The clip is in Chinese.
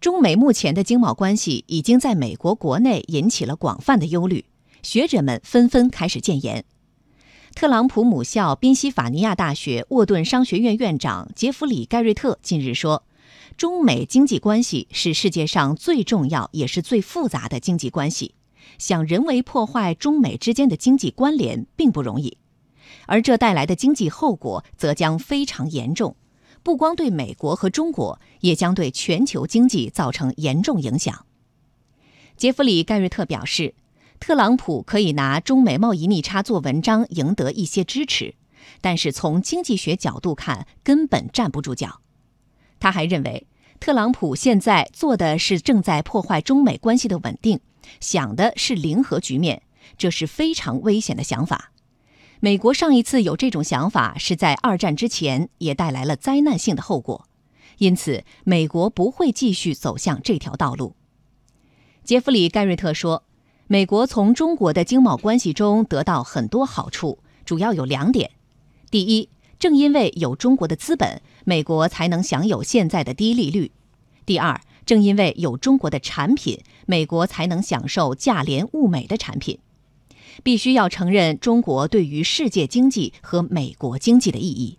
中美目前的经贸关系已经在美国国内引起了广泛的忧虑，学者们纷纷开始建言。特朗普母校宾夕法尼亚大学沃顿商学院院长杰弗里·盖瑞特近日说：“中美经济关系是世界上最重要也是最复杂的经济关系，想人为破坏中美之间的经济关联并不容易，而这带来的经济后果则将非常严重。”不光对美国和中国，也将对全球经济造成严重影响。杰弗里·盖瑞特表示，特朗普可以拿中美贸易逆差做文章，赢得一些支持，但是从经济学角度看，根本站不住脚。他还认为，特朗普现在做的是正在破坏中美关系的稳定，想的是零和局面，这是非常危险的想法。美国上一次有这种想法是在二战之前，也带来了灾难性的后果，因此美国不会继续走向这条道路。杰弗里·盖瑞特说：“美国从中国的经贸关系中得到很多好处，主要有两点：第一，正因为有中国的资本，美国才能享有现在的低利率；第二，正因为有中国的产品，美国才能享受价廉物美的产品。”必须要承认中国对于世界经济和美国经济的意义。